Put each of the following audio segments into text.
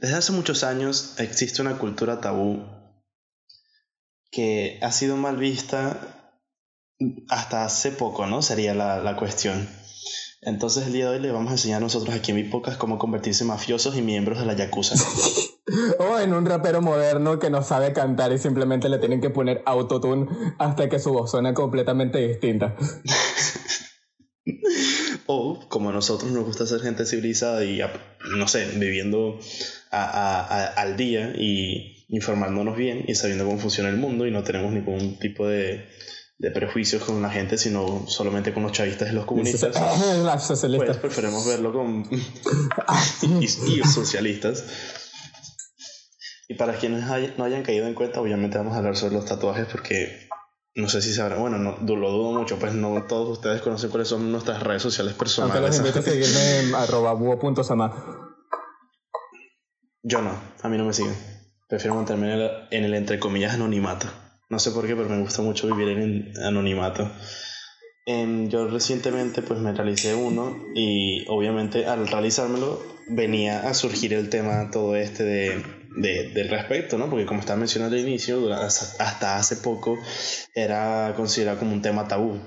Desde hace muchos años existe una cultura tabú que ha sido mal vista hasta hace poco, ¿no? Sería la, la cuestión. Entonces el día de hoy le vamos a enseñar nosotros aquí en mi podcast cómo convertirse en mafiosos y miembros de la Yakuza. o en un rapero moderno que no sabe cantar y simplemente le tienen que poner autotune hasta que su voz suene completamente distinta. o como a nosotros nos gusta ser gente civilizada y, no sé, viviendo al día y informándonos bien y sabiendo cómo funciona el mundo y no tenemos ningún tipo de, de prejuicios con la gente, sino solamente con los chavistas y los comunistas. pues preferimos verlo con y, socialistas. Y para quienes no hayan caído en cuenta, obviamente vamos a hablar sobre los tatuajes porque no sé si sabrán, bueno, no, lo dudo mucho, pues no todos ustedes conocen cuáles son nuestras redes sociales personales. Aunque los invito a seguirme en arroba Yo no, a mí no me siguen. Prefiero mantenerme en el, en el entre comillas anonimato. No sé por qué, pero me gusta mucho vivir en anonimato. Em, yo recientemente pues me realicé uno y obviamente al realizármelo venía a surgir el tema todo este de, de, del respecto, ¿no? Porque como estaba mencionando al inicio, hasta hace poco era considerado como un tema tabú.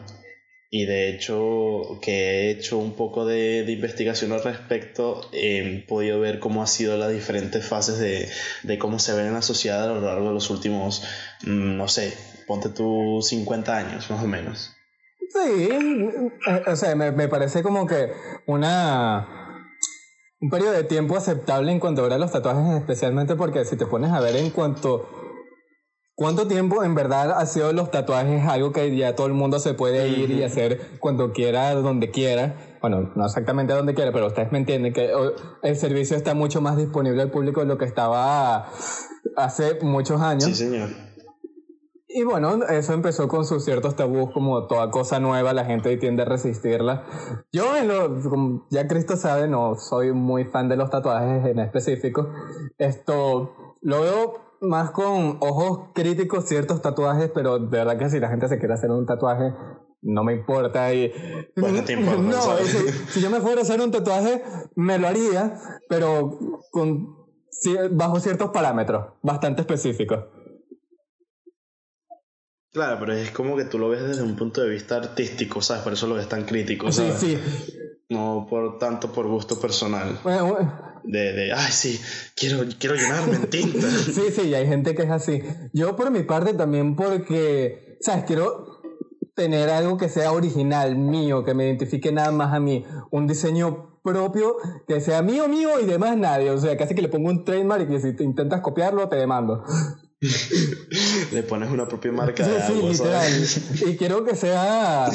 Y de hecho, que he hecho un poco de, de investigación al respecto, he podido ver cómo ha sido las diferentes fases de, de cómo se ven en la sociedad a lo largo de los últimos, mm, no sé, ponte tú 50 años más o menos. Sí, o sea, me, me parece como que una un periodo de tiempo aceptable en cuanto a los tatuajes, especialmente porque si te pones a ver en cuanto cuánto tiempo en verdad ha sido los tatuajes algo que ya todo el mundo se puede ir y hacer cuando quiera, donde quiera. Bueno, no exactamente donde quiera, pero ustedes me entienden que el servicio está mucho más disponible al público de lo que estaba hace muchos años. Sí, señor. Y bueno, eso empezó con sus ciertos tabús, como toda cosa nueva, la gente tiende a resistirla. Yo, en lo, como ya Cristo sabe, no soy muy fan de los tatuajes en específico. Esto lo veo más con ojos críticos ciertos tatuajes, pero de verdad que si la gente se quiere hacer un tatuaje, no me importa. Y, no, si, yo me fuera a hacer un tatuaje, me lo haría, pero con, bajo ciertos parámetros bastante específicos. Claro, pero es como que tú lo ves desde un punto de vista artístico, ¿sabes? Por eso lo ves tan crítico, ¿sabes? Sí, sí. No por tanto por gusto personal. Bueno, De, de, ay, sí, quiero, quiero llenarme en tinta. sí, sí, hay gente que es así. Yo por mi parte también porque, ¿sabes? Quiero tener algo que sea original, mío, que me identifique nada más a mí. Un diseño propio que sea mío, mío y demás nadie. O sea, casi que le pongo un trademark y si te intentas copiarlo, te demando. Le pones una propia marca de algo, Y quiero que sea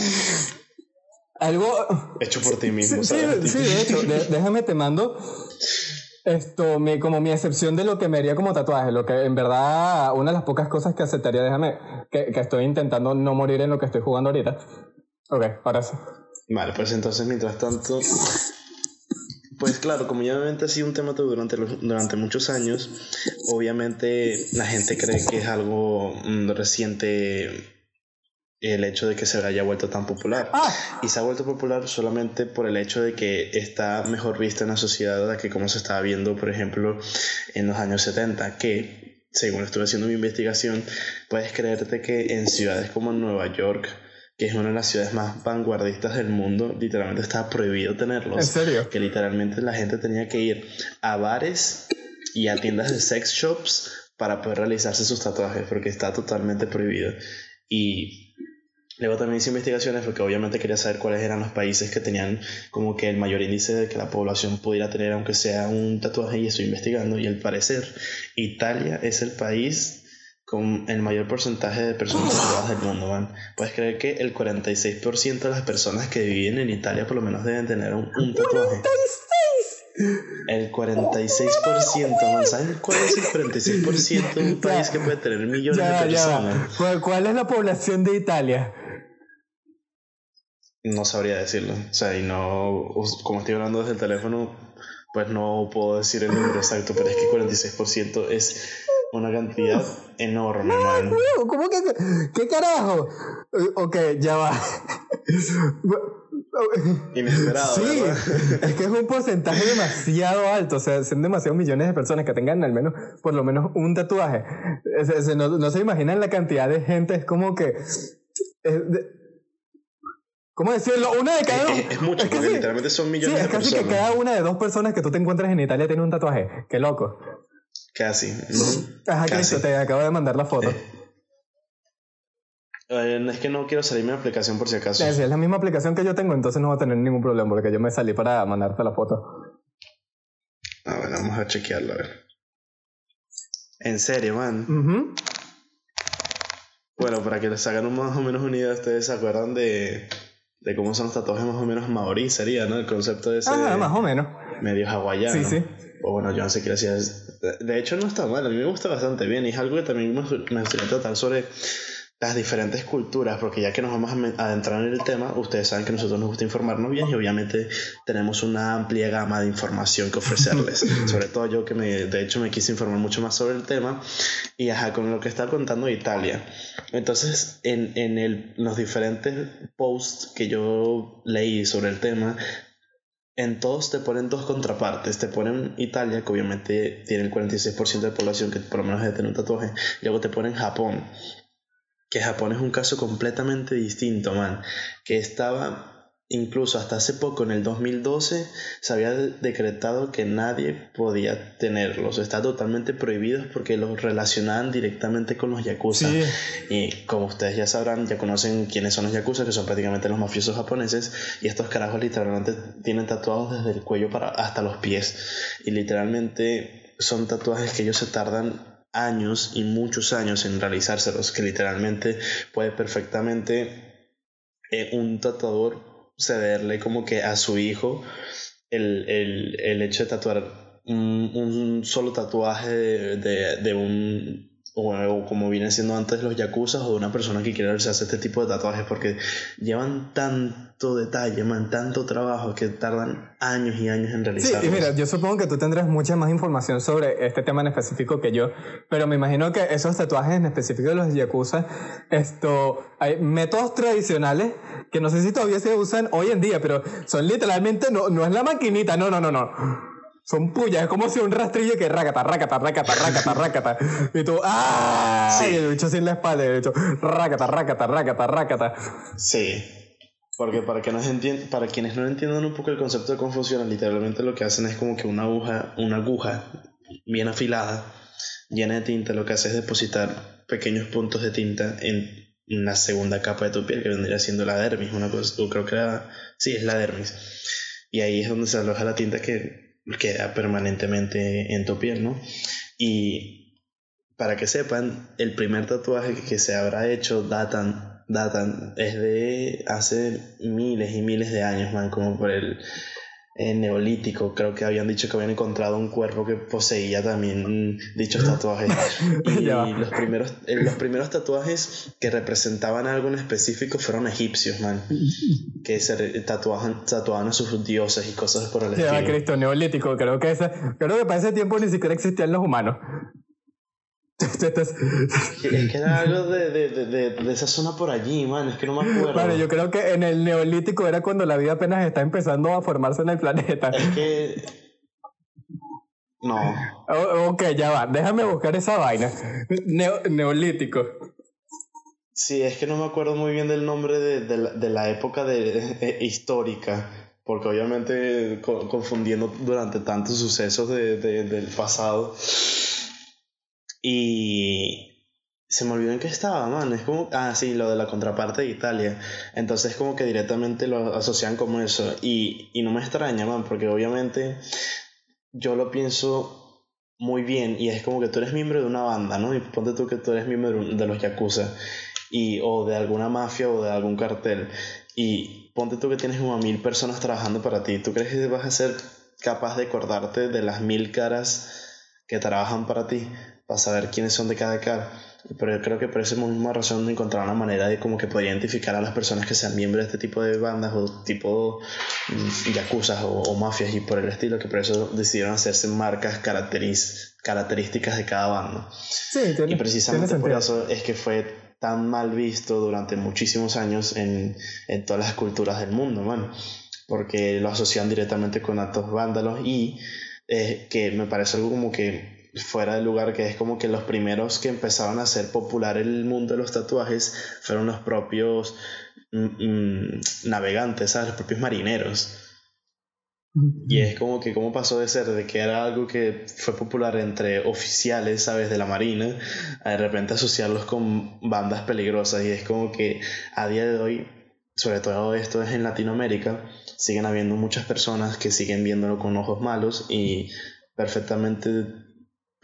algo hecho por ti mismo. Sí, sí, de hecho, déjame te mando esto, mi, como mi excepción de lo que me haría como tatuaje, lo que en verdad una de las pocas cosas que aceptaría, déjame, que, que estoy intentando no morir en lo que estoy jugando ahorita. Ok, ahora sí. Vale, pues entonces mientras tanto pues claro, como ya obviamente ha sido un tema durante, durante muchos años, obviamente la gente cree que es algo mm, reciente el hecho de que se haya vuelto tan popular. Ah. Y se ha vuelto popular solamente por el hecho de que está mejor vista en la sociedad que como se estaba viendo, por ejemplo, en los años 70, que, según estuve haciendo mi investigación, puedes creerte que en ciudades como Nueva York, que es una de las ciudades más vanguardistas del mundo, literalmente estaba prohibido tenerlos. ¿En serio? Que literalmente la gente tenía que ir a bares y a tiendas de sex shops para poder realizarse sus tatuajes, porque está totalmente prohibido. Y luego también hice investigaciones porque obviamente quería saber cuáles eran los países que tenían como que el mayor índice de que la población pudiera tener aunque sea un tatuaje y estoy investigando y al parecer Italia es el país con el mayor porcentaje de personas tatuadas del mundo, man. Puedes creer que el 46% de las personas que viven en Italia por lo menos deben tener un, tatuaje. El 46%, man. ¿Sabes cuál es el 46% de un país que puede tener millones de personas? ¿Cuál es la población de Italia? No sabría decirlo. O sea, y no. Como estoy hablando desde el teléfono, pues no puedo decir el número exacto, pero es que 46% es una cantidad enorme, man. ¿Cómo que? ¿Qué carajo? Ok, ya va. Inesperado. Sí, es que es un porcentaje demasiado alto. O sea, son demasiados millones de personas que tengan al menos, por lo menos, un tatuaje. no, se imaginan la cantidad de gente. Es como que. ¿Cómo decirlo? Una de cada. Es, es mucho, porque literalmente son millones de personas. Es casi que cada una de dos personas que tú te encuentras en Italia tiene un tatuaje. Qué loco. Casi. Ajá, Cristo, te acabo de mandar la foto. Eh, es que no quiero salirme de aplicación por si acaso. es la misma aplicación que yo tengo, entonces no va a tener ningún problema porque yo me salí para mandarte la foto. A ver, vamos a chequearlo, a ver. En serio, man. Bueno, para que les hagan más o menos una idea, ustedes se acuerdan de, de cómo son los tatuajes más o menos maorí, sería, ¿no? El concepto de ese. Ah, más o menos. Medio hawaiano. Sí, sí. O bueno, yo no sé qué decía. De hecho, no está mal, a mí me gusta bastante bien y es algo que también me gustaría tratar sobre las diferentes culturas, porque ya que nos vamos a adentrar en el tema, ustedes saben que nosotros nos gusta informarnos bien y obviamente tenemos una amplia gama de información que ofrecerles. sobre todo yo que me, de hecho me quise informar mucho más sobre el tema y ajá, con lo que está contando Italia. Entonces, en, en el, los diferentes posts que yo leí sobre el tema, en todos te ponen dos contrapartes. Te ponen Italia, que obviamente tiene el 46% de población que por lo menos debe tener un tatuaje. Y luego te ponen Japón, que Japón es un caso completamente distinto, man. Que estaba, incluso hasta hace poco, en el 2012, se había decretado que nadie podía tenerlos. Está totalmente prohibidos porque los relacionaban directamente con los yakuza. Y como ustedes ya sabrán, ya conocen quiénes son los yakuza, que son prácticamente los mafiosos japoneses. Y estos carajos literalmente tienen tatuados desde el cuello para hasta los pies. Y literalmente son tatuajes que ellos se tardan años y muchos años en realizárselos, que literalmente puede perfectamente eh, un tatuador cederle como que a su hijo el, el, el hecho de tatuar un, solo tatuaje de, de un o, como viene siendo antes los yakuza o de una persona que quiere hacerse este tipo de tatuajes porque llevan tanto detalle, man, tanto trabajo que tardan años y años en realizarlos. Sí, y mira, yo supongo que tú tendrás mucha más información sobre este tema en específico que yo, pero me imagino que esos tatuajes en específico de los yakuza, esto, hay métodos tradicionales que no sé si todavía se usan hoy en día, pero son literalmente, no, no es la maquinita, no, no, no, no son puyas, es como si un rastrillo que racata, racata, racata, racata, racata. Y tú, ¡ah! Sí. Y el bicho sin la espalda, y el bicho, racata, racata, racata, racata. Sí. Porque para, que no para quienes no entiendan un poco el concepto de funciona, literalmente lo que hacen es como que una aguja, una aguja bien afilada, llena de tinta, lo que hace es depositar pequeños puntos de tinta en la segunda capa de tu piel, que vendría siendo la dermis, una cosa, creo que sí, es la dermis. Y ahí es donde se aloja la tinta que queda permanentemente en tu piel, ¿no? Y para que sepan, el primer tatuaje que se habrá hecho datan, datan, es de hace miles y miles de años, man, como por el neolítico, creo que habían dicho que habían encontrado un cuerpo que poseía también dichos tatuajes. y los primeros, eh, los primeros tatuajes que representaban algo en específico fueron egipcios, man. Que se tatuaban, tatuaban a sus dioses y cosas por el estilo. Cristo, neolítico, creo que, ese, creo que para ese tiempo ni siquiera existían los humanos. Es que era algo de, de, de, de, esa zona por allí, man. Es que no me acuerdo. Vale, yo creo que en el neolítico era cuando la vida apenas está empezando a formarse en el planeta. Es que. No. ok, ya va. Déjame buscar esa vaina. neolítico. Sí, es que no me acuerdo muy bien del nombre de, la, de la, época de, eh, histórica. Porque obviamente confundiendo durante tantos sucesos del pasado. Y se me olvidó en qué estaba, man. Es como, ah, sí, lo de la contraparte de Italia. Entonces como que directamente lo asocian como eso. Y, y no me extraña, man, porque obviamente yo lo pienso muy bien y es como que tú eres miembro de una banda, ¿no? Y ponte tú que tú eres miembro de los Yakuza y, o de alguna mafia o de algún cartel y ponte tú que tienes como a mil personas trabajando para ti. ¿Tú crees que vas a ser capaz de acordarte de las mil caras que trabajan para ti? Para saber quiénes son de cada cara. Pero yo creo que por esa misma razón encontrar una manera de como que poder identificar a las personas que sean miembros de este tipo de bandas o tipo mm, yacuzas o, o, mafias y por el estilo, que por eso decidieron hacerse marcas características de cada banda. Sí, y precisamente por eso es que fue tan mal visto durante muchísimos años en, en todas las culturas del mundo, bueno, porque lo asocian directamente con actos vándalos y eh, que me parece algo como que fuera de lugar, que es como que los primeros que empezaron a hacer popular el mundo de los tatuajes fueron los propios mm, mm, navegantes, ¿sabes? Los propios marineros. Y es como que cómo pasó de ser de que era algo que fue popular entre oficiales, ¿sabes? De la Marina, a de repente asociarlos con bandas peligrosas. Y es como que a día de hoy, sobre todo esto es en Latinoamérica, siguen habiendo muchas personas que siguen viéndolo con ojos malos y perfectamente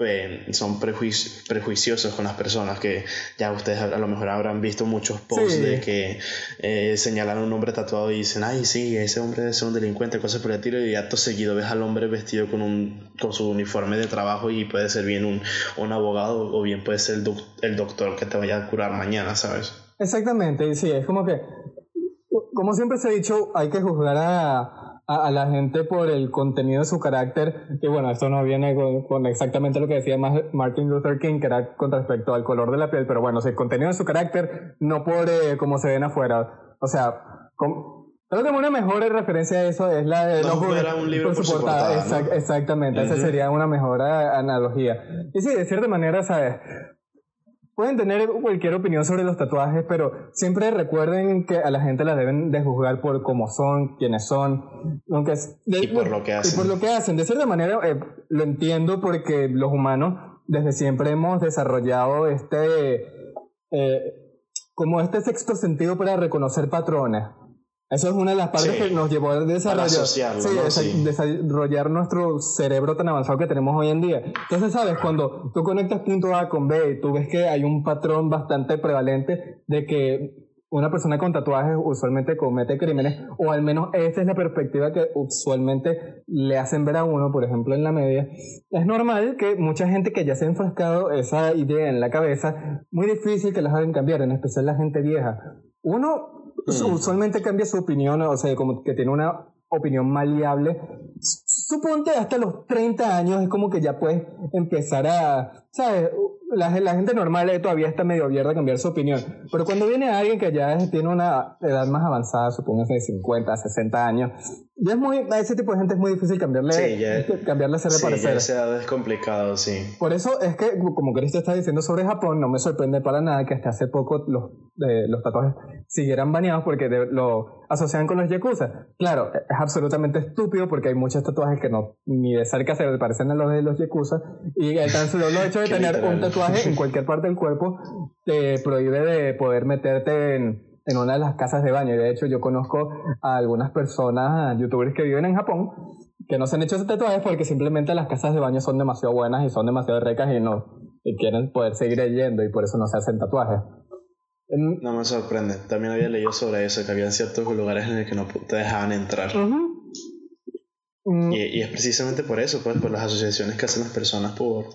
pues, son prejuiciosos con las personas que ya ustedes a, lo mejor habrán visto muchos posts de que eh, señalan a un hombre tatuado y dicen, ay, sí, ese hombre es un delincuente, cosas por el tiro, y acto seguido ves al hombre vestido con, un, con su uniforme de trabajo y puede ser bien un, un abogado o bien puede ser el, el doctor que te vaya a curar mañana, ¿sabes? Exactamente, sí, es como que, como siempre se ha dicho, hay que juzgar a a, la gente por el contenido de su carácter. Y bueno, esto no viene con, exactamente lo que decía Martin Luther King, que era con respecto al color de la piel, pero bueno, el contenido de su carácter, no por eh, cómo se ven afuera. O sea, creo que una mejor referencia a eso es la de no, un libro por, su portada. Exactamente, esa sería una mejor analogía. Y sí, de cierta manera, ¿sabes? Pueden tener cualquier opinión sobre los tatuajes, pero siempre recuerden que a la gente la deben de juzgar por cómo son, quiénes son, aunque y por lo que hacen. Y por lo que hacen. De cierta manera eh, lo entiendo porque los humanos desde siempre hemos desarrollado este eh, como este sexto sentido para reconocer patrones. Eso es una de las partes que nos llevó a desarrollar, sí, desarrollar nuestro cerebro tan avanzado que tenemos hoy en día. Entonces, sabes, cuando tú conectas punto A con B y tú ves que hay un patrón bastante prevalente de que una persona con tatuajes usualmente comete crímenes, o al menos esa es la perspectiva que usualmente le hacen ver a uno, por ejemplo, en la media. Es normal que mucha gente que ya se ha enfrascado esa idea en la cabeza, muy difícil que las hagan cambiar, en especial la gente vieja. Uno. Usualmente cambia su opinión, o sea, como que tiene una opinión maleable. Suponte hasta los 30 años es como que ya puedes empezar a, ¿sabes? La, la, gente normal todavía está medio abierta a cambiar su opinión. Pero cuando viene alguien que ya tiene una edad más avanzada, supongo de 50, 60 años, ya es muy, a ese tipo de gente es muy difícil cambiarle, sí, ya, cambiarle ese sí, parecer. Ya es complicado, sí. Por eso es que, como Cristo está diciendo sobre Japón, no me sorprende para nada que hasta hace poco los, eh, los tatuajes siguieran baneados porque lo asocian con los yakuza. Claro, es absolutamente estúpido porque hay muchos tatuajes que no ni de cerca se parecen a los de los yakuza y el tan solo hecho de tener un tatuaje en cualquier parte del cuerpo te prohíbe de poder meterte en en una de las casas de baño. Y de hecho, yo conozco a algunas personas, youtubers que viven en Japón, que no se han hecho ese tatuaje porque simplemente las casas de baño son demasiado buenas y son demasiado ricas y no y quieren poder seguir yendo y por eso no se hacen tatuajes. No me sorprende. También había leído sobre eso, que había ciertos lugares en los que no te dejaban entrar. Mm. y, y, es precisamente por eso, pues, por las asociaciones que hacen las personas por,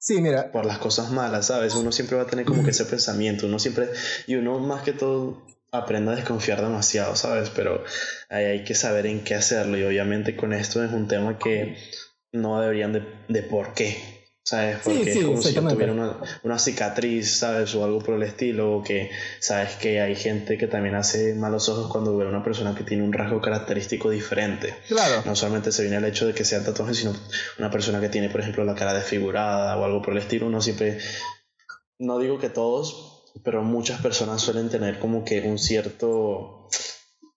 Sí, mira. Por las cosas malas, ¿sabes? Uno siempre va a tener como que ese pensamiento, uno siempre, y uno más que todo aprende a desconfiar demasiado, ¿sabes? Pero ahí hay que saber en qué hacerlo y obviamente con esto es un tema que no deberían de, de por qué, ¿sabes? Porque es como si tuviera una, una, cicatriz, ¿sabes? O algo por el estilo, o que, ¿sabes? Que hay gente que también hace malos ojos cuando ve a una persona que tiene un rasgo característico diferente. Claro. No solamente se viene el hecho de que sean tatuajes, sino una persona que tiene, por ejemplo, la cara desfigurada o algo por el estilo, uno siempre, no digo que todos, pero muchas personas suelen tener como que un cierto...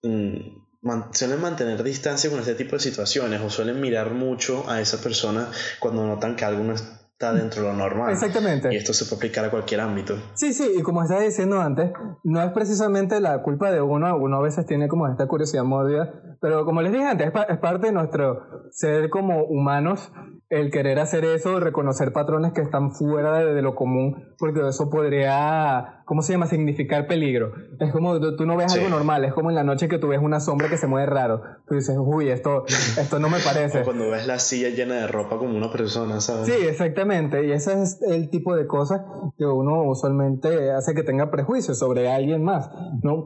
Mm, suelen mantener distancia con este tipo de situaciones o suelen mirar mucho a esa persona cuando notan que algo no está dentro de lo normal. Exactamente. Y esto se puede aplicar a cualquier ámbito. Sí, sí, y como estaba diciendo antes, no es precisamente la culpa de uno, uno a veces tiene como esta curiosidad mórbida, pero como les dije antes, es parte de nuestro ser como humanos el querer hacer eso, reconocer patrones que están fuera de, lo común, porque eso podría, ¿cómo se llama?, significar peligro. Es como tú, no ves algo normal, es como en la noche que tú ves una sombra que se mueve raro. Tú dices, uy, esto, esto no me parece. o cuando ves la silla llena de ropa como una persona, ¿sabes? Sí, exactamente. Y ese es el tipo de cosas que uno usualmente hace que tenga prejuicios sobre alguien más. No,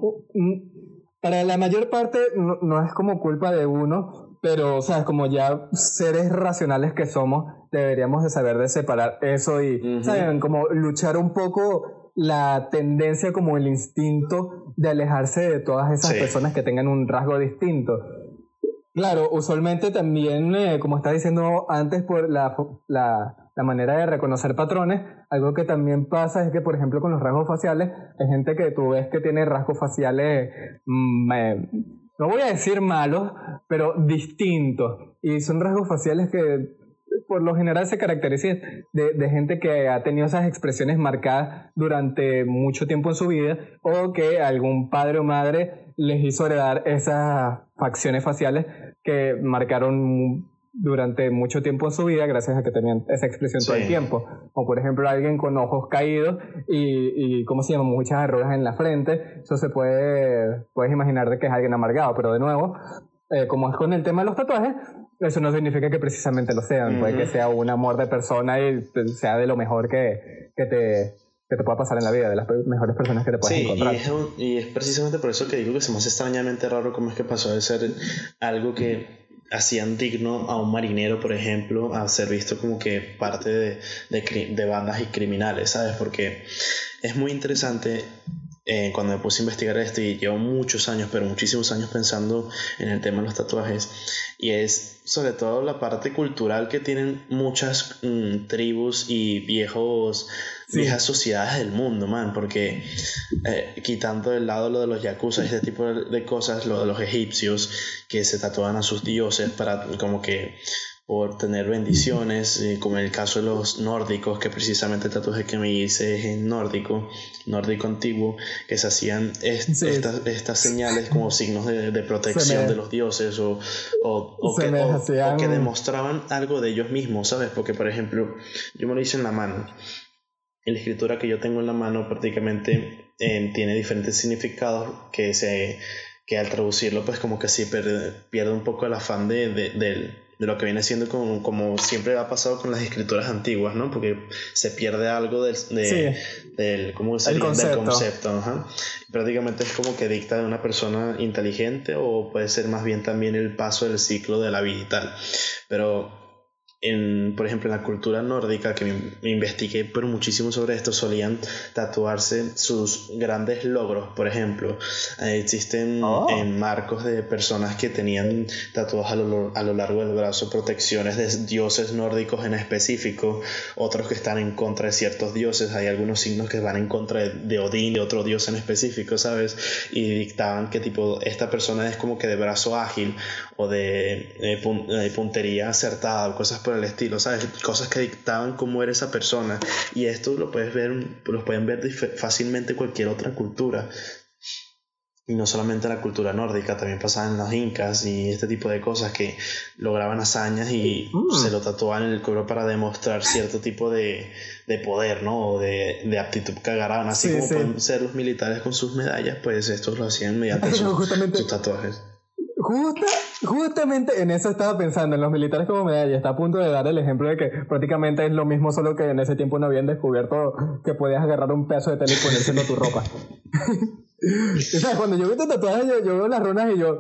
para la mayor parte no, no es como culpa de uno, pero, o sea, como ya seres racionales que somos, deberíamos de saber de separar eso y, ¿saben? Como luchar un poco la tendencia, como el instinto de alejarse de todas esas personas que tengan un rasgo distinto. Claro, usualmente también, eh, como estaba diciendo antes, por la, la, la, manera de reconocer patrones, algo que también pasa es que, por ejemplo, con los rasgos faciales, hay gente que tú ves que tiene rasgos faciales, mm, eh, no voy a decir malos, pero distintos. Y son rasgos faciales que por lo general se caracterizan de, de, gente que ha tenido esas expresiones marcadas durante mucho tiempo en su vida o que algún padre o madre les hizo heredar esas facciones faciales que marcaron durante mucho tiempo en su vida gracias a que tenían esa expresión todo el tiempo. O por ejemplo alguien con ojos caídos y, y ¿cómo se llama? Muchas arrugas en la frente. Eso se puede, puedes imaginar de que es alguien amargado, pero de nuevo, eh, como es con el tema de los tatuajes, eso no significa que precisamente lo sean. Puede que sea un amor de persona y sea de lo mejor que, que te que te pueda pasar en la vida, de las mejores personas que te puedas encontrar. Y es, y es precisamente por eso que digo que se me hace extrañamente raro cómo es que pasó de ser algo que hacían digno a un marinero, por ejemplo, a ser visto como que parte de, de, bandas y criminales, ¿sabes? Porque es muy interesante eh, cuando me puse a investigar esto y llevo muchos años, pero muchísimos años pensando en el tema de los tatuajes, y es sobre todo la parte cultural que tienen muchas mm, tribus y viejos, viejas sociedades del mundo, man, porque eh, quitando del lado lo de los yakuza y este tipo de cosas, lo de los egipcios que se tatuaban a sus dioses para como que por tener bendiciones, eh, como en el caso de los nórdicos, que precisamente el tatuaje que me hice es en nórdico, nórdico antiguo, que se hacían estas, estas señales como signos de, de protección de los dioses o, o, o, que, o, que, demostraban algo de ellos mismos, ¿sabes? Porque, por ejemplo, yo me lo hice en la mano. La escritura que yo tengo en la mano prácticamente eh, tiene diferentes significados que se que al traducirlo pues como que sí pierde, pierde un poco el afán de, de, del de lo que viene siendo como, como, siempre ha pasado con las escrituras antiguas, ¿no? Porque se pierde algo del, del, ¿cómo del concepto. Prácticamente es como que dicta de una persona inteligente o puede ser más bien también el paso del ciclo de la vida y tal. Pero en, por ejemplo, en la cultura nórdica, que me, investigué por muchísimo sobre esto, solían tatuarse sus grandes logros. Por ejemplo, eh, existen oh. en marcos de personas que tenían tatuados a lo, a lo, largo del brazo protecciones de dioses nórdicos en específico, otros que están en contra de ciertos dioses. Hay algunos signos que van en contra de, de Odín, de otro dios en específico, ¿sabes? Y dictaban que tipo, esta persona es como que de brazo ágil o de, de puntería acertada o cosas por el estilo, ¿sabes? Cosas que dictaban cómo era esa persona. Y esto lo puedes ver, lo pueden ver fácilmente cualquier otra cultura. Y no solamente la cultura nórdica, también pasaba en los incas y este tipo de cosas que lograban hazañas y mm. se lo tatuaban en el cuerpo para demostrar cierto tipo de, de poder, ¿no? O de, de aptitud que agarraban. Así como pueden ser los militares con sus medallas, pues estos lo hacían mediante sus tatuajes. Justa, justamente en eso estaba pensando, en los militares como medalla. Está a punto de dar el ejemplo de que prácticamente es lo mismo, solo que en ese tiempo no habían descubierto que podías agarrar un pedazo de tela y ponérselo a tu ropa. Cuando yo veo tu tatuaje, yo, veo las runas y yo.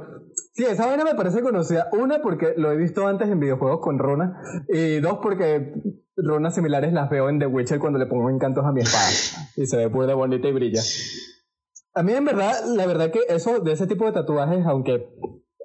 Sí, esa vaina me parece conocida. Una, porque lo he visto antes en videojuegos con runas. Y dos, porque runas similares las veo en The Witcher cuando le pongo encantos a mi espada. Y se ve pura bonita y brilla. A mí, en verdad, la verdad que eso, de ese tipo de tatuajes, aunque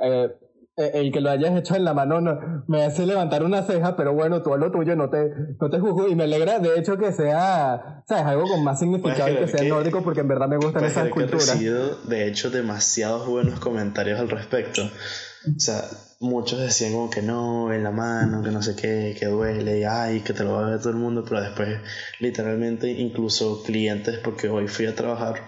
eh, eh, el que lo hayas hecho en la mano no, me hace levantar una ceja, pero bueno, tú a lo tuyo no te, no te juzgo y me alegra de hecho que sea, ¿sabes? Algo con más significado y que sea nórdico porque en verdad me gustan esas culturas. He recibido, de hecho, demasiados buenos comentarios al respecto. O sea, muchos decían como que no, en la mano, que no sé qué, que duele, y ay, que te lo va a ver todo el mundo, pero después, literalmente, incluso clientes, porque hoy fui a trabajar,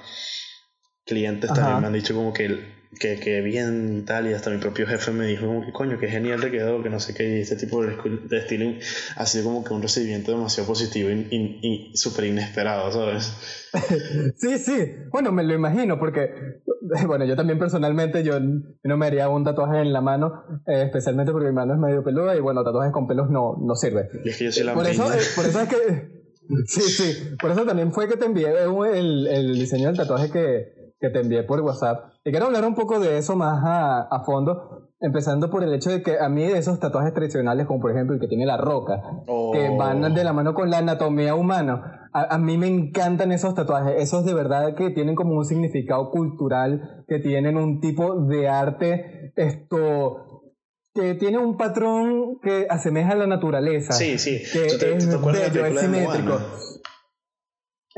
clientes también me han dicho como que que, que bien y tal, y hasta mi propio jefe me dijo como que coño, que genial te quedó, que no sé qué, y este tipo de, de estilo ha sido como que un recibimiento demasiado positivo y, y, súper inesperado, ¿sabes? sí, sí, bueno, me lo imagino, porque, bueno, yo también personalmente, yo no me haría un tatuaje en la mano, eh, especialmente porque mi mano es medio peluda, y bueno, tatuajes con pelos no, no sirve. Y es que yo soy la por eso, eh, por eso es que... Sí, sí, por eso también fue que te envié el, el diseño del tatuaje que, que te envié por WhatsApp. Y quiero hablar un poco de eso más a, a, fondo, empezando por el hecho de que a mí esos tatuajes tradicionales, como por ejemplo el que tiene la roca, que oh. van de la mano con la anatomía humana, a, mí me encantan esos tatuajes, esos de verdad que tienen como un significado cultural, que tienen un tipo de arte, esto, que tiene un patrón que asemeja a la naturaleza. Sí, sí. Que es bello, es simétrico.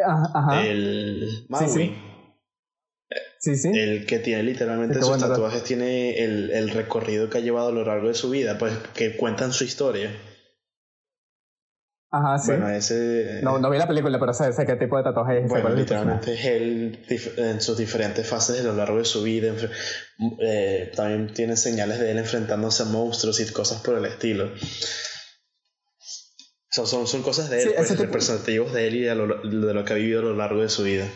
Ajá, El Maui. Sí, sí. El que tiene literalmente sus tatuajes, tiene el, el, recorrido que ha llevado a lo largo de su vida, pues que cuentan su historia. Ajá, sí. Bueno, ese. No, no vi la película, pero sé, sé qué tipo de tatuaje es. Bueno, literalmente es él en sus diferentes fases a lo largo de su vida. Eh, también tiene señales de él enfrentándose a monstruos y cosas por el estilo. Son, son, son cosas de él, pues, representativos de él y de lo que ha vivido a lo largo de su vida.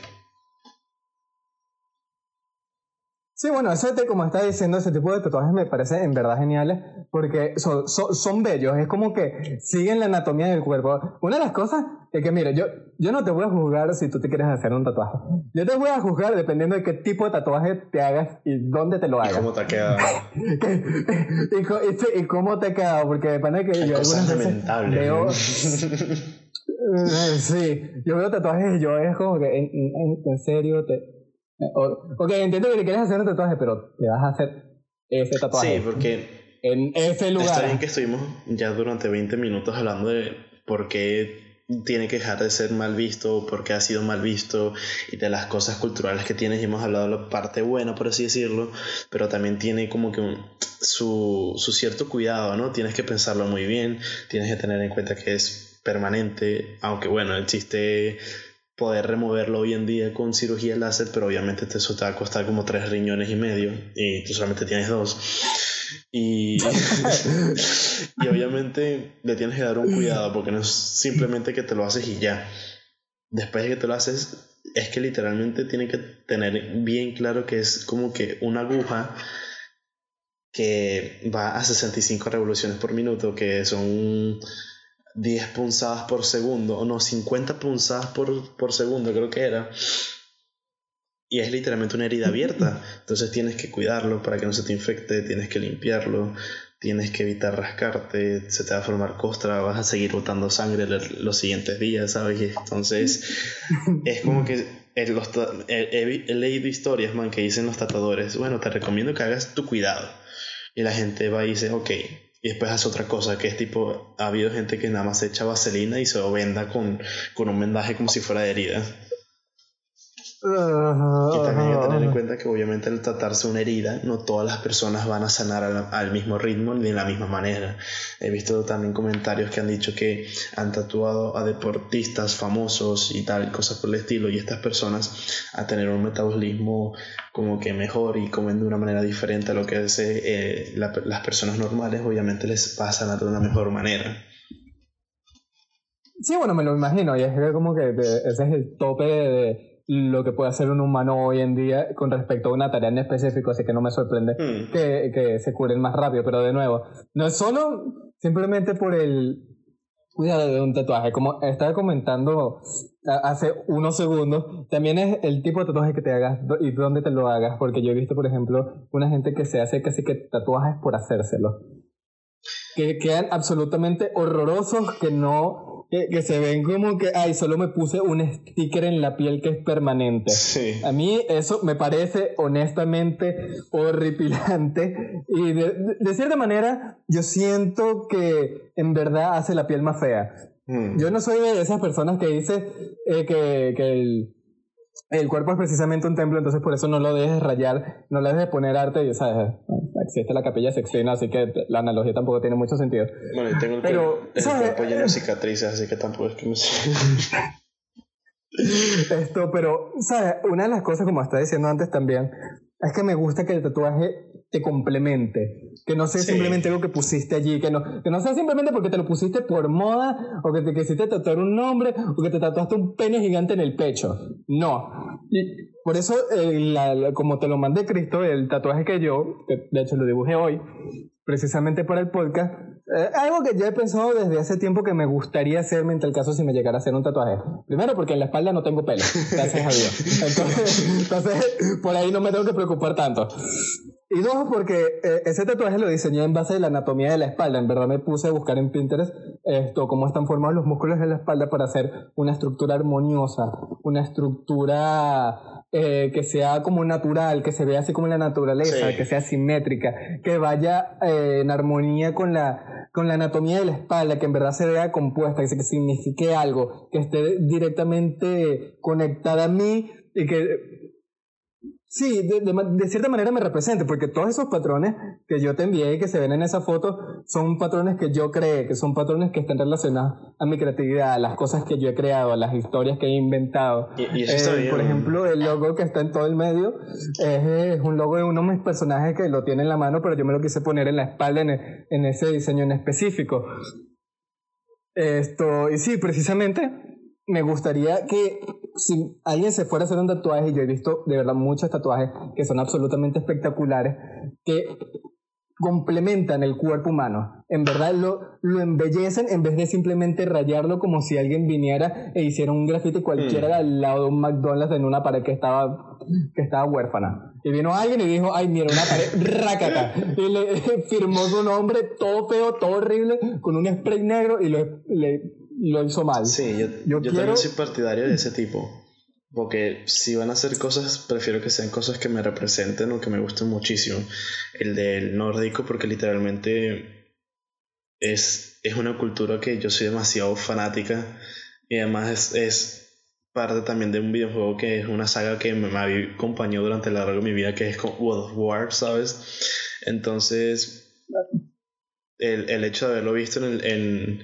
Sí, bueno, eso te, como está diciendo, ese tipo de tatuajes me parece en verdad geniales porque son, son, bellos, es como que siguen la anatomía del cuerpo. Una de las cosas es que, mire, yo, yo no te voy a juzgar si tú te quieres hacer un tatuaje. Yo te voy a juzgar dependiendo de qué tipo de tatuaje te hagas y dónde te lo hagas. Y cómo te ha quedado. y, cómo te ha quedado, porque depende de que yo algunas veces veo... Eh, sí, yo veo tatuajes y yo es como que, en, en serio, te ok, entiendo que le quieres hacer un tatuaje, pero le vas a hacer ese tatuaje. Sí, porque. En ese lugar. Está bien que estuvimos ya durante 20 minutos hablando de por qué tiene que dejar de ser mal visto, por qué ha sido mal visto y de las cosas culturales que tienes. Y hemos hablado de la parte buena, por así decirlo, pero también tiene como que su, su cierto cuidado, ¿no? Tienes que pensarlo muy bien, tienes que tener en cuenta que es permanente, aunque bueno, el chiste poder removerlo hoy en día con cirugía láser, pero obviamente eso te va a costar como tres riñones y medio y tú solamente tienes dos. Y, y obviamente le tienes que dar un cuidado porque no es simplemente que te lo haces y ya. Después de que te lo haces, es que literalmente tiene que tener bien claro que es como que una aguja que va a 65 revoluciones por minuto, que son 10 punzadas por segundo, o no, 50 punzadas por, por segundo creo que era. Y es literalmente una herida abierta. Entonces tienes que cuidarlo para que no se te infecte, tienes que limpiarlo, tienes que evitar rascarte, se te va a formar costra, vas a seguir botando sangre los siguientes días, ¿sabes? Entonces es como que he, leído historias, man, que dicen los tatuadores, bueno, te recomiendo que hagas tu cuidado. Y la gente va y dice, ok, y después hace otra cosa, que es tipo, ha habido gente que nada más echa vaselina y se lo venda con, con un vendaje como si fuera de herida. Y también hay que tener en cuenta que obviamente al tratarse una herida, no todas las personas van a sanar al, mismo ritmo ni de la misma manera. He visto también comentarios que han dicho que han tatuado a deportistas famosos y tal, cosas por el estilo, y estas personas a tener un metabolismo como que mejor y comen de una manera diferente a lo que hace eh, las personas normales, obviamente les va a sanar de una mejor manera. Sí, bueno, me lo imagino, y es como que ese es el tope de lo que puede hacer un humano hoy en día con respecto a una tarea en específico, así que no me sorprende hmm. que, que, se curen más rápido, pero de nuevo, no es solo simplemente por el cuidado de un tatuaje, como estaba comentando hace unos segundos, también es el tipo de tatuaje que te hagas y dónde te lo hagas, porque yo he visto, por ejemplo, una gente que se hace casi que tatuajes por hacérselo, que quedan absolutamente horrorosos, que no que, se ven como que, ay, solo me puse un sticker en la piel que es permanente. A mí eso me parece honestamente horripilante y de, cierta manera yo siento que en verdad hace la piel más fea. Mm. Yo no soy de esas personas que dice eh, que, que el el cuerpo es precisamente un templo, entonces por eso no lo dejes rayar, no le dejes poner arte, y sabes, existe la capilla sextina, así que la analogía tampoco tiene mucho sentido. Bueno, y tengo el, Pero, el cuerpo lleno de cicatrices, así que tampoco es que me... Esto, pero, ¿sabes? Una de las cosas, como estaba diciendo antes también, es que me gusta que el tatuaje te complemente. Que no sea simplemente algo que pusiste allí, que no, que no sea simplemente porque te lo pusiste por moda, o que te quisiste tatuar un nombre, o que te tatuaste un pene gigante en el pecho. No. Y por eso, eh, como te lo mandé Cristo, el tatuaje que yo, de hecho lo dibujé hoy, precisamente para el podcast, eh, algo que ya he pensado desde hace tiempo que me gustaría hacerme en tal caso si me llegara a hacer un tatuaje. Primero porque en la espalda no tengo pelo, gracias a Dios. Entonces, entonces por ahí no me tengo que preocupar tanto. Y dos, porque eh, ese tatuaje lo diseñé en base de la anatomía de la espalda. En verdad me puse a buscar en Pinterest esto, cómo están formados los músculos de la espalda para hacer una estructura armoniosa, una estructura eh, que sea como natural, que se vea así como la naturaleza, que sea simétrica, que vaya eh, en armonía con la, con la anatomía de la espalda, que en verdad se vea compuesta, que signifique algo, que esté directamente conectada a mí y que Sí, de, de, cierta manera me representa, porque todos esos patrones que yo te envié y que se ven en esa foto son patrones que yo creé, que son patrones que están relacionados a mi creatividad, a las cosas que yo he creado, a las historias que he inventado. Y, eso está eh. Por ejemplo, el logo que está en todo el medio es, un logo de uno de mis personajes que lo tiene en la mano, pero yo me lo quise poner en la espalda en, en ese diseño en específico. Esto, y sí, precisamente me gustaría que si alguien se fuera a hacer un tatuaje, y yo he visto de verdad muchos tatuajes que son absolutamente espectaculares, que complementan el cuerpo humano. En verdad lo, lo embellecen en vez de simplemente rayarlo como si alguien viniera e hiciera un grafite cualquiera mm. al lado de un McDonald's en una pared que estaba, que estaba huérfana. Y vino alguien y dijo, ay, mira, una pared rácata. Y le firmó su nombre todo feo, todo horrible, con un spray negro y lo, le lo hizo mal. Sí, yo, yo, también soy partidario de ese tipo. Porque si van a hacer cosas, prefiero que sean cosas que me representen o que me gusten muchísimo. El del nórdico, porque literalmente es, es una cultura que yo soy demasiado fanática. Y además es, es parte también de un videojuego que es una saga que me, me acompañado durante la larga de mi vida, que es World of War, ¿sabes? Entonces, el, el hecho de haberlo visto en, el, en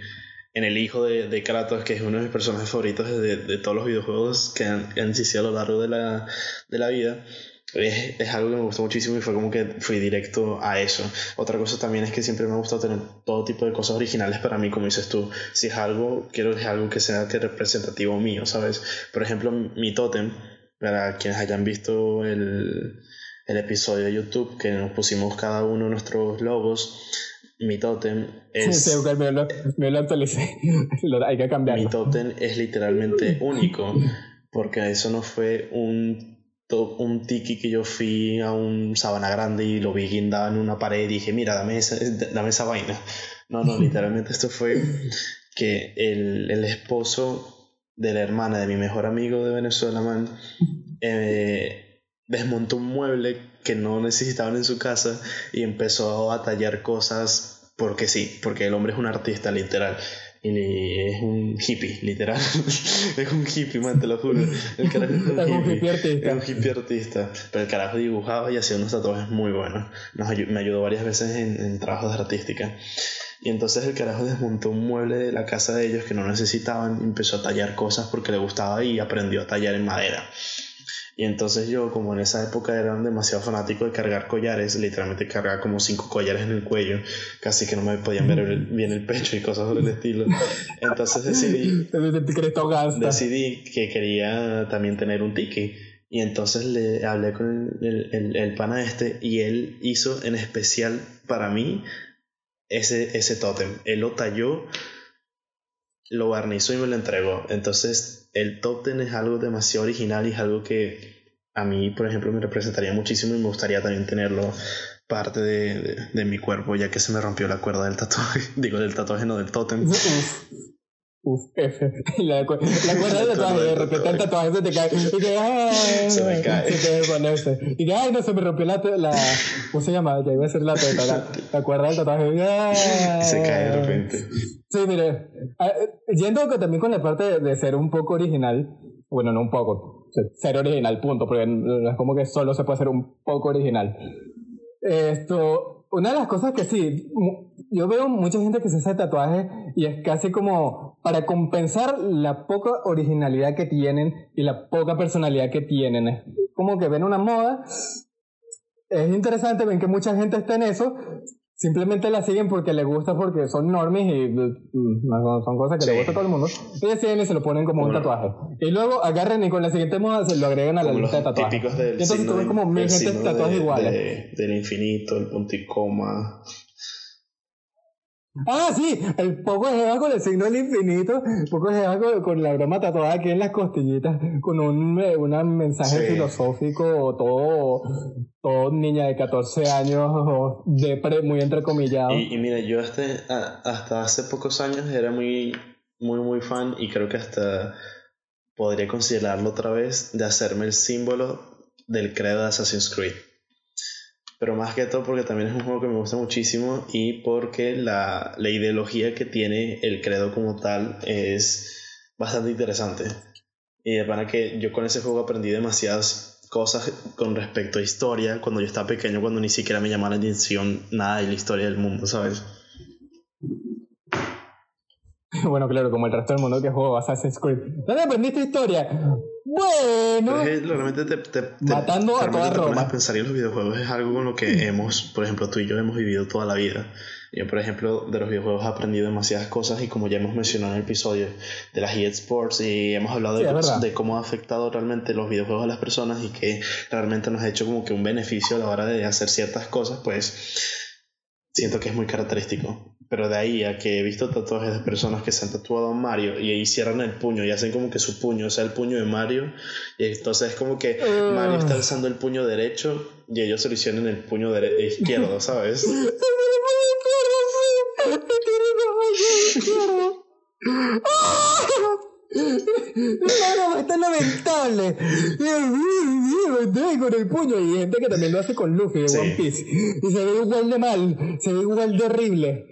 en el hijo de, de, Kratos, que es uno de mis personajes favoritos de, de todos los videojuegos que han, han existido a lo largo de la, de la vida. Es, es, algo que me gustó muchísimo y fue como que fui directo a eso. Otra cosa también es que siempre me ha gustado tener todo tipo de cosas originales para mí, como dices tú. Si es algo, quiero que es algo que sea que representativo mío, ¿sabes? Por ejemplo, mi tótem, para quienes hayan visto el, el episodio de YouTube, que nos pusimos cada uno nuestros logos, mi tótem es. Sí, me lo, me lo actualicé. Hay que cambiarlo. Mi tótem es literalmente único. Porque eso no fue un, un tiki que yo fui a un sabana grande y lo vi guindado en una pared y dije, mira, dame esa, dame esa vaina. No, no, literalmente esto fue que el, el esposo de la hermana de mi mejor amigo de Venezuela, man, eh, desmontó un mueble que no necesitaban en su casa y empezó a tallar cosas porque sí, porque el hombre es un artista literal. Y es un hippie, literal. es un hippie, man, te lo juro. El carajo es un, hippie, artista. Es un hippie artista. Pero el carajo dibujaba y hacía unos tatuajes muy buenos. me ayudó varias veces en, en trabajos de artística. Y entonces el carajo desmontó un mueble de la casa de ellos que no necesitaban, empezó a tallar cosas porque le gustaba y aprendió a tallar en madera. Y entonces yo, como en esa época era demasiado fanático de cargar collares, literalmente cargaba como cinco collares en el cuello, casi que no me podían ver bien el pecho y cosas por el estilo. Entonces decidí, decidí que quería también tener un tiki. Y entonces le hablé con el, el, el, pana este y él hizo en especial para mí ese, ese tótem. Él lo talló, lo barnizó y me lo entregó. Entonces el top es algo demasiado original y es algo que a mí, por ejemplo, me representaría muchísimo y me gustaría también tenerlo parte de, de, mi cuerpo, ya que se me rompió la cuerda del tatuaje. Digo, del tatuaje, no del tótem. Uf, F. La, la cuerda del tatuaje, de repente el tatuaje se te cae. Y que, ay, se me cae. Se te desvanece. Y que, ay, no, se me rompió la. la ¿Cómo se llama? Ya iba a ser la teta, la, la cuerda del tatuaje. Y se cae de repente. Sí, mire, yendo también con la parte de, ser un poco original, bueno, no un poco, ser original, punto, porque es como que solo se puede ser un poco original. Esto, una de las cosas que sí, yo veo mucha gente que se hace tatuajes y es casi como para compensar la poca originalidad que tienen y la poca personalidad que tienen. Es como que ven una moda, es interesante, ven que mucha gente está en eso, Simplemente la siguen porque les gusta, porque son normies y mm, son cosas que le gusta a todo el mundo. Y deciden y se lo ponen como, un tatuaje. Y luego agarran y con la siguiente moda se lo agregan a la lista de tatuajes. Típicos del y entonces tú ves como mil gente tatuajes iguales. del infinito, el punto y coma. Ah, sí, el poco de con el signo del infinito, el poco de con, con, la broma tatuada aquí en las costillitas, con un eh, una mensaje filosófico, todo, todo niña de 14 años, de muy entrecomillado. Y, y mira, yo hasta, hasta hace pocos años era muy, muy, muy fan y creo que hasta podría considerarlo otra vez de hacerme el símbolo del credo de Assassin's Creed pero más que todo porque también es un juego que me gusta muchísimo y porque la, la ideología que tiene el credo como tal es bastante interesante. Y de pana que yo con ese juego aprendí demasiadas cosas con respecto a historia cuando yo estaba pequeño, cuando ni siquiera me llamaba la atención nada de la historia del mundo, ¿sabes? Bueno, claro, como el resto del mundo que juega Assassin's Creed. ¿Dónde aprendiste historia? Bueno. realmente te, te, matando a toda Roma. A pensar en los videojuegos es algo con lo que hemos, por ejemplo, tú y yo hemos vivido toda la vida. Yo, por ejemplo, de los videojuegos he aprendido demasiadas cosas y como ya hemos mencionado en el episodio de las eSports y hemos hablado de, de, cómo ha afectado realmente los videojuegos a las personas y que realmente nos ha hecho como que un beneficio a la hora de hacer ciertas cosas, pues siento que es muy característico. Pero de ahí a que he visto tatuajes de personas que se han tatuado a Mario y ahí cierran el puño y hacen como que su puño sea el puño de Mario. Y entonces es como que Mario está alzando el puño derecho y ellos se lo hicieron en el puño izquierdo, ¿sabes? No, no, lamentable. Con el puño. Y hay gente que también lo hace con Luffy de One Piece. Y se ve igual de mal. Se ve igual de horrible.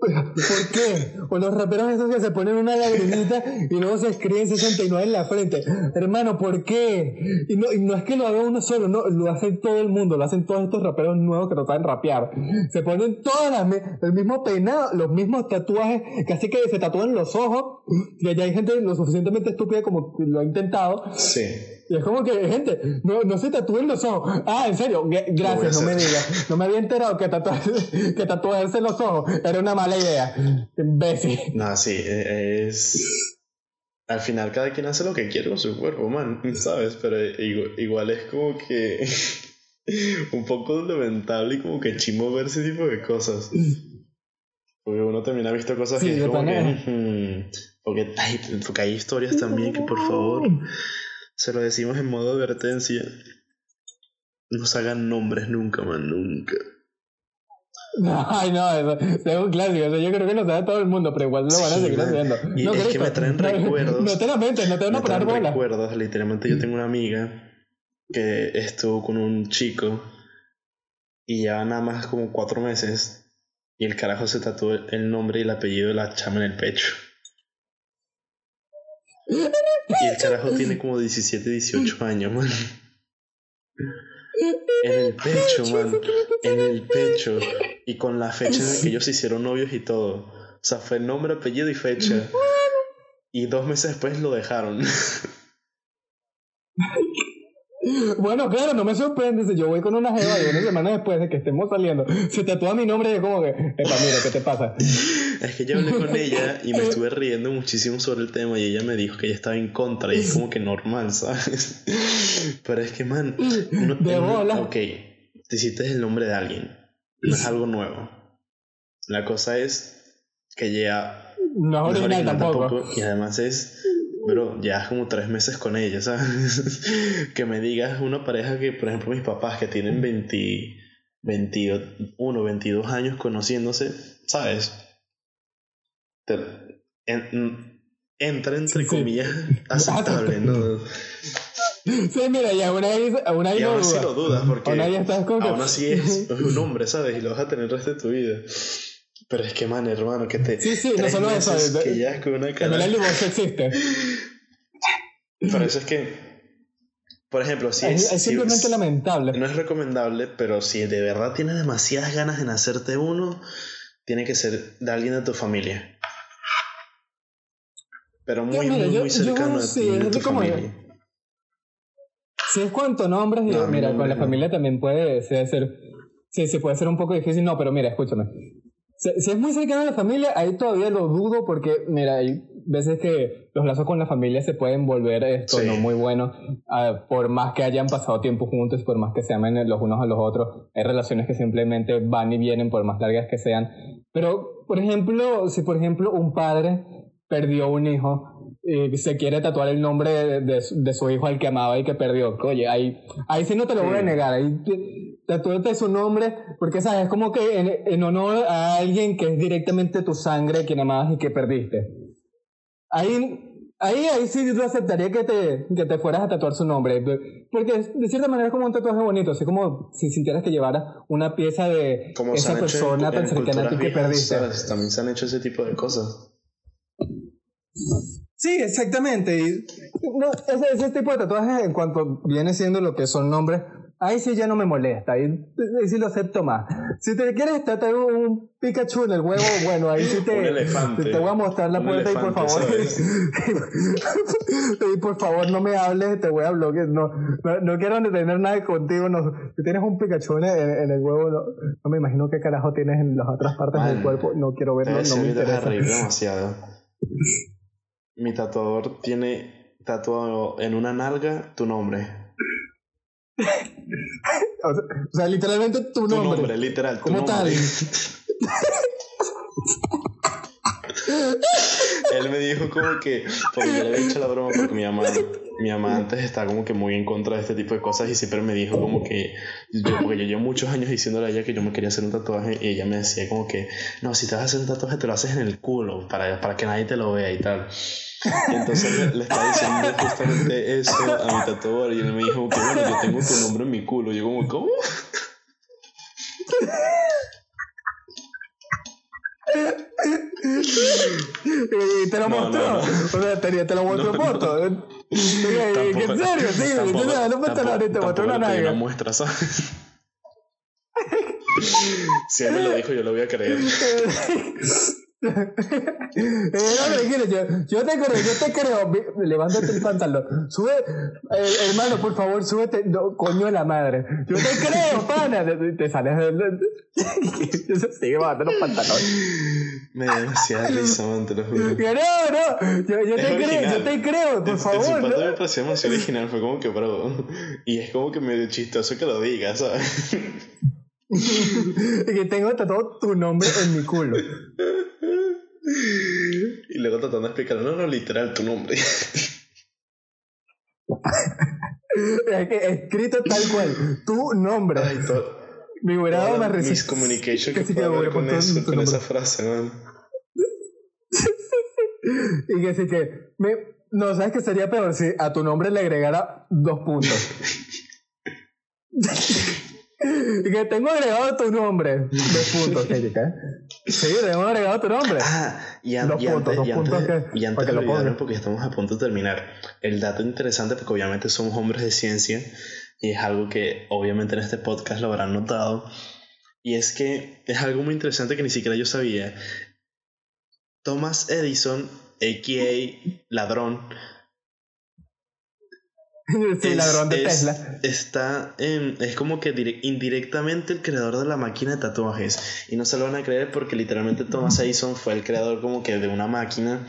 ¿Por qué? O los raperos esos que se ponen una lagrimita y luego se escriben 69 en la frente. Hermano, ¿por qué? Y no, y no es que lo haga uno solo, no, lo hace todo el mundo, lo hacen todos estos raperos nuevos que no saben rapear. Se ponen todas las, el mismo peinado, los mismos tatuajes, casi que se tatúan los ojos. Y ya hay gente lo suficientemente estúpida como lo ha intentado. Sí. Y es como que, gente, no, no se tatúen los ojos. Ah, en serio, gracias, no, me digas. No me había enterado que, tatuarse, que tatuarse los ojos era una mala idea. Imbécil. No, sí, e, es. Al final, cada quien hace lo que quiere con su cuerpo, man, ¿sabes? Pero igual, es como que. un poco lamentable y como que chimo ver ese tipo de cosas. Porque uno termina visto cosas que es como que. porque, hay, porque hay historias también que, por favor. Se lo decimos en modo advertencia. No se hagan nombres nunca, man, nunca. Ay, no, eso, es un clásico. yo creo que lo sabe todo el mundo, pero igual lo van a seguir haciendo. Y es que me traen recuerdos. No te la mentes, no te van a bola. recuerdos, literalmente. Yo tengo una amiga que estuvo con un chico y ya nada más como cuatro meses y el carajo se tatuó el nombre y el apellido de la chama en el pecho. Y el carajo tiene como 17, 18 años, man. En el pecho, man. En el pecho. Y con la fecha en la que ellos se hicieron novios y todo. O sea, fue nombre, apellido y fecha. Y dos meses después lo dejaron. Bueno, claro, no me sorprende si yo voy con una jeva y una semana después de que estemos saliendo, se tatúa mi nombre y es como que, epa, mira, ¿qué te pasa? Es que yo hablé con ella y me estuve riendo muchísimo sobre el tema y ella me dijo que ella estaba en contra y es como que normal, ¿sabes? Pero es que, man, de bola. ok, te hiciste el nombre de alguien, no es algo nuevo. La cosa es que ya no es original, tampoco. y además es Bro, ya como tres meses con ella, ¿sabes? que me digas una pareja que, por ejemplo, mis papás que tienen 20, 21, 22 años conociéndose, ¿sabes? Entra entre comillas aceptable, ¿no? Sí, mira, y aún ahí, aún ahí y aún así lo dudas, porque aún, así es, un hombre, ¿sabes? Y lo vas a tener el resto de tu vida. Pero es que, man, hermano, que te. Sí, sí, no solo eso. Que ya es con una cara. El divorcio existe. Por eso es que. Por ejemplo, si es. Es, simplemente lamentable. No es recomendable, pero si de verdad tienes demasiadas ganas de nacerte uno, tiene que ser de alguien de tu familia. Pero muy, muy, muy cercano a ti, de tu familia. Si es cuánto nombres, mira, con la familia también puede ser. Sí, sí, puede ser un poco difícil. No, pero mira, escúchame. Si, es muy cercano a la familia, ahí todavía lo dudo porque, mira, hay veces que los lazos con la familia se pueden volver esto no muy buenos, ah, por más que hayan pasado tiempo juntos, por más que se amen los unos a los otros, hay relaciones que simplemente van y vienen, por más largas que sean, Pero, por ejemplo, si por ejemplo un padre perdió un hijo y se quiere tatuar el nombre de, de, su hijo al que amaba y que perdió, oye, ahí, ahí sí no te lo voy a negar, ahí tatúate su nombre, porque sabes, es como que en, en, honor a alguien que es directamente tu sangre, quien amabas y que perdiste. Ahí Ahí, ahí sí yo aceptaría que te, que te fueras a tatuar su nombre. Porque de cierta manera es como un tatuaje bonito. Así como si sintieras que llevara una pieza de esa persona tan cercana a ti que perdiste. También se han hecho ese tipo de cosas. Sí, exactamente. No, ese, ese tipo de tatuajes, en cuanto viene siendo lo que son nombres, ahí sí ya no me molesta, ahí, sí lo acepto más. Si te quieres tratar un Pikachu en el huevo, bueno, ahí sí te, te, voy a mostrar la puerta y por favor, y por favor no me hables, te voy a bloquear, no, no, quiero tener nada contigo, no, si tienes un Pikachu en, en el huevo, no, me imagino qué carajo tienes en las otras partes del cuerpo, no quiero verlo, no me interesa. demasiado. Mi tatuador tiene tatuado en una nalga tu nombre o, sea, literalmente tu nombre. Tu nombre, literal. Tu ¿Cómo tal? Él me dijo como que, porque yo le había hecho la broma porque mi mamá, mi mamá antes está como que muy en contra de este tipo de cosas y siempre me dijo como que, yo, porque yo llevo muchos años diciéndole a ella que yo me quería hacer un tatuaje y ella me decía como que, no, si te vas a hacer un tatuaje te lo haces en el culo para, para que nadie te lo vea y tal. Y entonces le, estaba diciendo justamente eso a mi tatuador y él me dijo que bueno, yo tengo tu nombre en mi culo. Y yo como, ¿cómo? y te lo mostró. O sea, te, te lo mostró foto. ¿En serio? Sí, entonces no me te te mostró una nalga. Una muestra, ¿sabes? si él me lo dijo, yo lo voy a creer. Eh, no, yo, yo, te creo, yo te creo. Levántate el pantalón. Sube, eh, hermano, por favor, súbete. coño de la madre. Yo te creo, pana. Te, sales de. sigue levantando los pantalones. Me da demasiada risa, man, te lo juro. No, no. Yo, yo te creo, yo te creo, por favor. En su me pareció demasiado original. Fue como que, bro. Y es como que medio chistoso que lo digas, ¿sabes? que tengo todo tu nombre en mi culo. Y luego tratando de explicar, no, no, literal, tu nombre. es que escrito tal cual, tu nombre. Ay, Mi grado más Mis communication que, que puedo con, eso, con esa frase, man. y que sí que. Me, no, ¿sabes qué sería peor si a tu nombre le agregara dos puntos? Que tengo agregado tu nombre. Dos puntos, Erika. Sí, tengo agregado tu nombre. Ah, y, dos puntos, dos puntos y antes de olvidarnos, porque estamos a punto de terminar, el dato interesante, porque obviamente somos hombres de ciencia, y es algo que obviamente en este podcast lo habrán notado, y es que es algo muy interesante que ni siquiera yo sabía. Thomas Edison, a.k.a. ladrón, sí, ladrón de Tesla. Está es como que indirectamente el creador de la máquina de tatuajes. Y no se lo van a creer porque literalmente Thomas Edison fue el creador como que de una máquina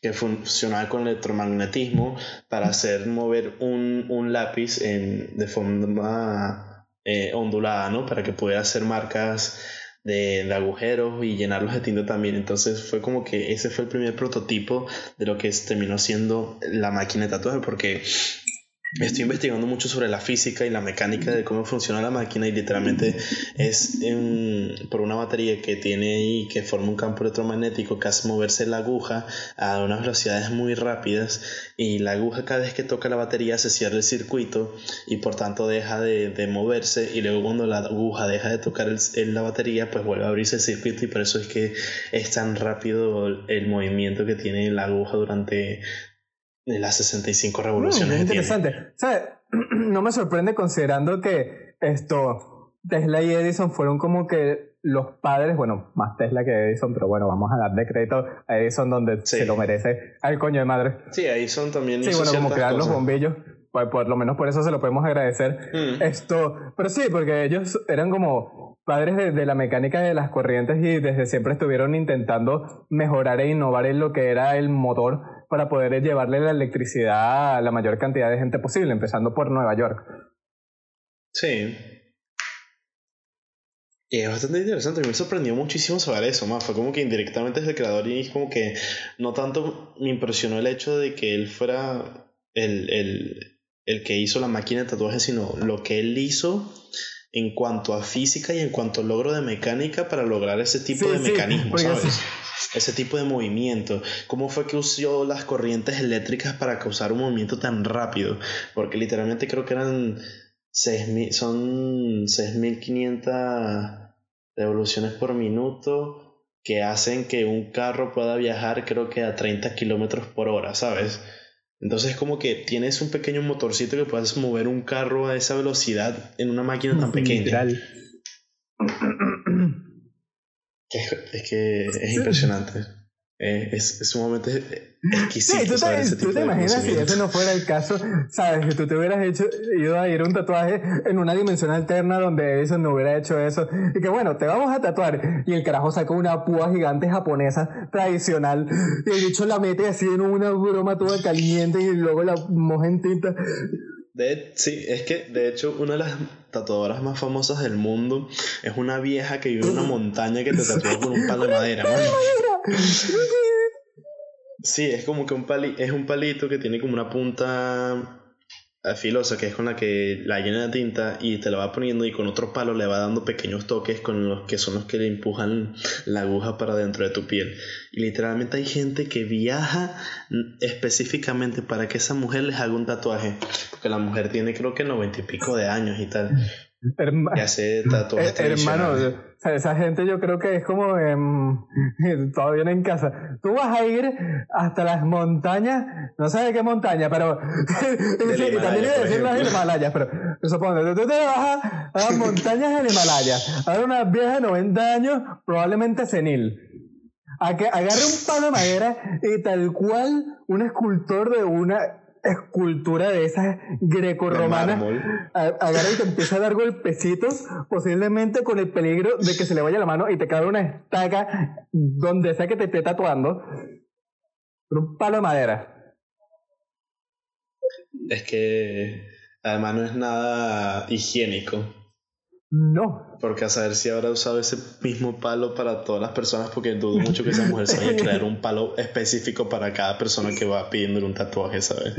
que funcionaba con electromagnetismo para hacer mover un, un lápiz en, de forma eh, ondulada, ¿no? Para que pudiera hacer marcas de, de, agujeros y llenarlos de tinta también. Entonces fue como que ese fue el primer prototipo de lo que terminó siendo la máquina de tatuaje porque Estoy investigando mucho sobre la física y la mecánica de cómo funciona la máquina y literalmente es por una batería que tiene ahí que forma un campo electromagnético que hace moverse la aguja a unas velocidades muy rápidas y la aguja cada vez que toca la batería se cierra el circuito y por tanto deja de, de moverse y luego cuando la aguja deja de tocar el, la batería pues vuelve a abrirse el circuito y por eso es que es tan rápido el movimiento que tiene la aguja durante de las 65 revoluciones. es interesante. ¿Sabes? No me sorprende considerando que esto, Tesla y Edison fueron como que los padres, bueno, más Tesla que Edison, pero bueno, vamos a dar de crédito a Edison donde se lo merece al coño de madre. Sí, Edison también Sí, bueno, como crear los bombillos. Pues por lo menos por eso se lo podemos agradecer. Mm. Esto, pero sí, porque ellos eran como padres de, la mecánica de las corrientes y desde siempre estuvieron intentando mejorar e innovar en lo que era el motor para poder llevarle la electricidad a la mayor cantidad de gente posible, empezando por Nueva York. Sí. Y es bastante interesante, me sorprendió muchísimo saber eso, más fue como que indirectamente es el creador y es como que no tanto me impresionó el hecho de que él fuera el, el, el que hizo la máquina de tatuaje, sino lo que él hizo en cuanto a física y en cuanto a logro de mecánica para lograr ese tipo de mecanismo, ¿sabes? Ese tipo de movimiento. ¿Cómo fue que usó las corrientes eléctricas para causar un movimiento tan rápido? Porque literalmente creo que eran 6, son 6.500 revoluciones por minuto que hacen que un carro pueda viajar creo que a 30 kilómetros por hora, ¿sabes? Entonces como que tienes un pequeño motorcito que puedes mover un carro a esa velocidad en una máquina tan pequeña. Es, es que es impresionante. Eh, es, es, sumamente exquisito. Sí, tú te, ¿tú te imaginas si ese no fuera el caso, sabes, que tú te hubieras hecho, ido a ir a un tatuaje en una dimensión alterna donde eso no hubiera hecho eso. Y que bueno, te vamos a tatuar. Y el carajo sacó una púa gigante japonesa tradicional. Y el bicho la mete así en una broma toda caliente y luego la moja en tinta. De, sí, es que de hecho una de las tatuadoras más famosas del mundo es una vieja que vive en una montaña que te tatuó con un palo de madera. Sí, es como que un pali es un palito que tiene como una punta filosa que es con la que la llena de tinta y te la va poniendo y con otro palo le va dando pequeños toques con los que son los que le empujan la aguja para dentro de tu piel. Y literalmente hay gente que viaja específicamente para que esa mujer les haga un tatuaje. Porque la mujer tiene creo que noventa y pico de años y tal. Y hace tatuajes. Eh, hermano, esa gente yo creo que es como todavía en casa. Tú vas a ir hasta las montañas, no sé de qué montaña, pero también iba a decir las Himalayas, pero supongo, tú te vas a, las montañas del Himalaya, a ver una vieja de 90 años, probablemente senil. A que agarre un palo de madera y tal cual un escultor de una escultura de esas grecorromanas, agarra y te empieza a dar golpecitos, posiblemente con el peligro de que se le vaya la mano y te cae una estaca donde sea que te esté tatuando, con un palo de madera. Es que además no es nada higiénico. No. Porque a saber si habrá usado ese mismo palo para todas las personas, porque dudo mucho que esa mujer se vaya a crear un palo específico para cada persona que va pidiendo un tatuaje, ¿sabes?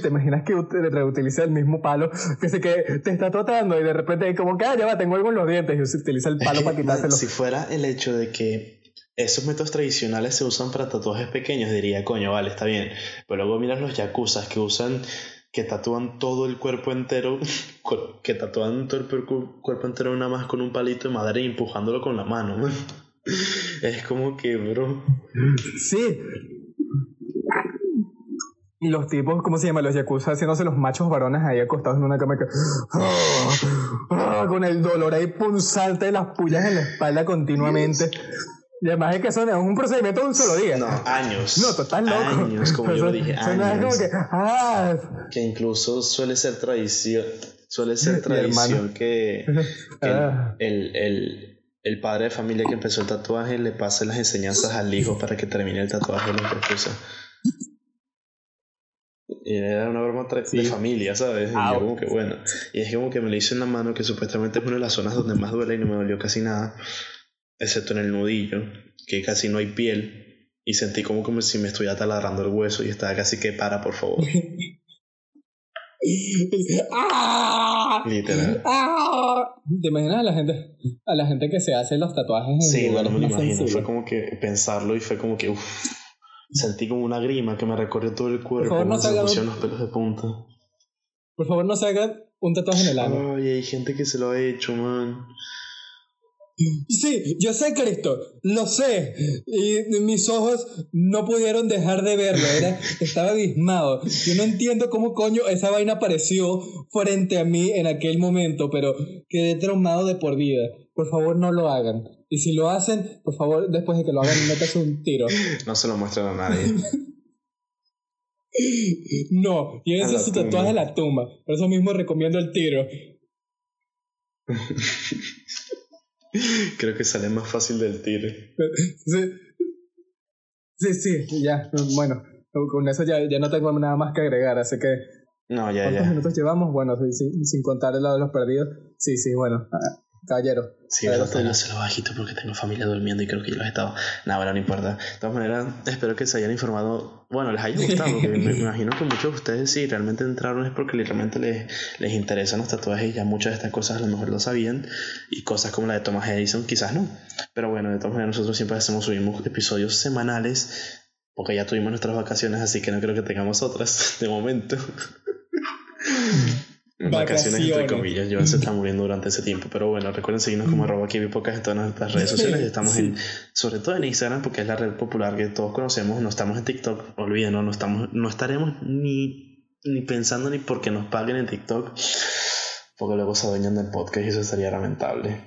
¿Te imaginas que reutiliza el mismo palo? Que sé que te está tratando y de repente como que, ah, ya va, tengo algo en los dientes y utiliza el palo para quitárselo. Si fuera el hecho de que esos métodos tradicionales se usan para tatuajes pequeños, diría, coño, vale, está bien. Pero luego miras los yakuzas que usan que tatúan todo el cuerpo entero, que tatúan todo el cuerpo entero nada más con un palito de madera y empujándolo con la mano. Es como que, bro. Sí. Y los tipos, ¿cómo se llama? Los yakuza haciéndose los machos varones ahí acostados en una cama que. con el dolor ahí punzante de las pullas en la espalda continuamente. Y además es que son, es un procedimiento de un solo día. No, años. No, total loco. Años, como yo dije, años. que, ah. que incluso suele ser tradición, suele ser tradición que, ah. el, el, el, padre de familia que empezó el tatuaje le pase las enseñanzas al hijo para que termine el tatuaje de la esposa. Y era una broma de familia, ¿sabes? Y yo como que bueno. Y es como que me lo hice en la mano, que supuestamente es una de las zonas donde más duele y no me dolió casi nada excepto en el nudillo, que casi no hay piel, y sentí como, como si me estuviera taladrando el hueso y estaba casi que para, por favor. ¡Ah! Literal. ¡Ah! ¿Te imaginas a la gente, a la gente que se hace los tatuajes en Sí, no, me lo imagino. Fue como que pensarlo y fue como que sentí como una grima que me recorrió todo el cuerpo. Por favor, no se hagan los pelos de punta. Por favor, no se hagan un tatuaje en el ano. Ay, hay gente que se lo ha hecho, man. Sí, yo sé Cristo, lo sé. Y mis ojos no pudieron dejar de verlo, era, estaba abismado. Yo no entiendo cómo coño esa vaina apareció frente a mí en aquel momento, pero quedé traumado de por vida. Por favor, no lo hagan. Y si lo hacen, por favor, después de que lo hagan, métase un tiro. No se lo muestren a nadie. no, tienes su tatuaje en la tumba. Por eso mismo recomiendo el tiro. Creo que sale más fácil del tiro. Sí, sí, sí ya. Bueno, con eso ya, ya no tengo nada más que agregar, así que. No, ya, ¿Cuántos minutos llevamos? Bueno, sin, sin contar el lado de los perdidos. Sí, sí, bueno. Caballero. Sí, pero se lo bajito porque tengo familia durmiendo y creo que yo los he estado. Nada, bueno, no importa. De todas maneras, espero que se hayan informado. Bueno, les haya gustado, porque me, imagino que muchos de ustedes, si realmente entraron, es porque realmente les, les interesan los tatuajes y ya muchas de estas cosas a lo mejor lo sabían. Y cosas como la de Thomas Edison, quizás no. Pero bueno, de todas maneras, nosotros siempre hacemos, subimos episodios semanales porque ya tuvimos nuestras vacaciones, así que no creo que tengamos otras de momento. Vacaciones, entre comillas. Joan se está muriendo durante ese tiempo. Pero bueno, recuerden seguirnos como arroba Pocas en todas nuestras redes sociales. Estamos en, sobre todo en Instagram, porque es la red popular que todos conocemos. No estamos en TikTok, olvídenos, no, estamos, no estaremos ni, ni pensando ni porque nos paguen en TikTok. Porque luego se adueñan del podcast y eso sería lamentable.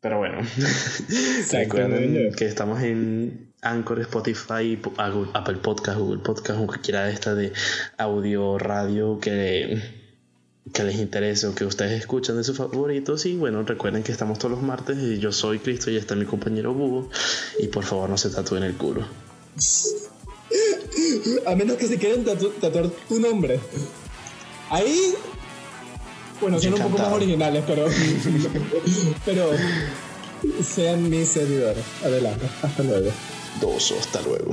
Pero bueno, recuerden que estamos en Anchor, Spotify, Apple Podcast, Google Podcast, o cualquiera de estas de audio, radio que, que les interese o que ustedes escuchan de sus favoritos. Y bueno, recuerden que estamos todos los martes y yo soy Cristo y está mi compañero Búho. Y por favor no se tatúen el culo. A menos que se quieran tatuar tu nombre. Ahí bueno, son un poco más originales, pero. pero. Sean mis seguidores. Adelante. Hasta luego. Dos, hasta luego.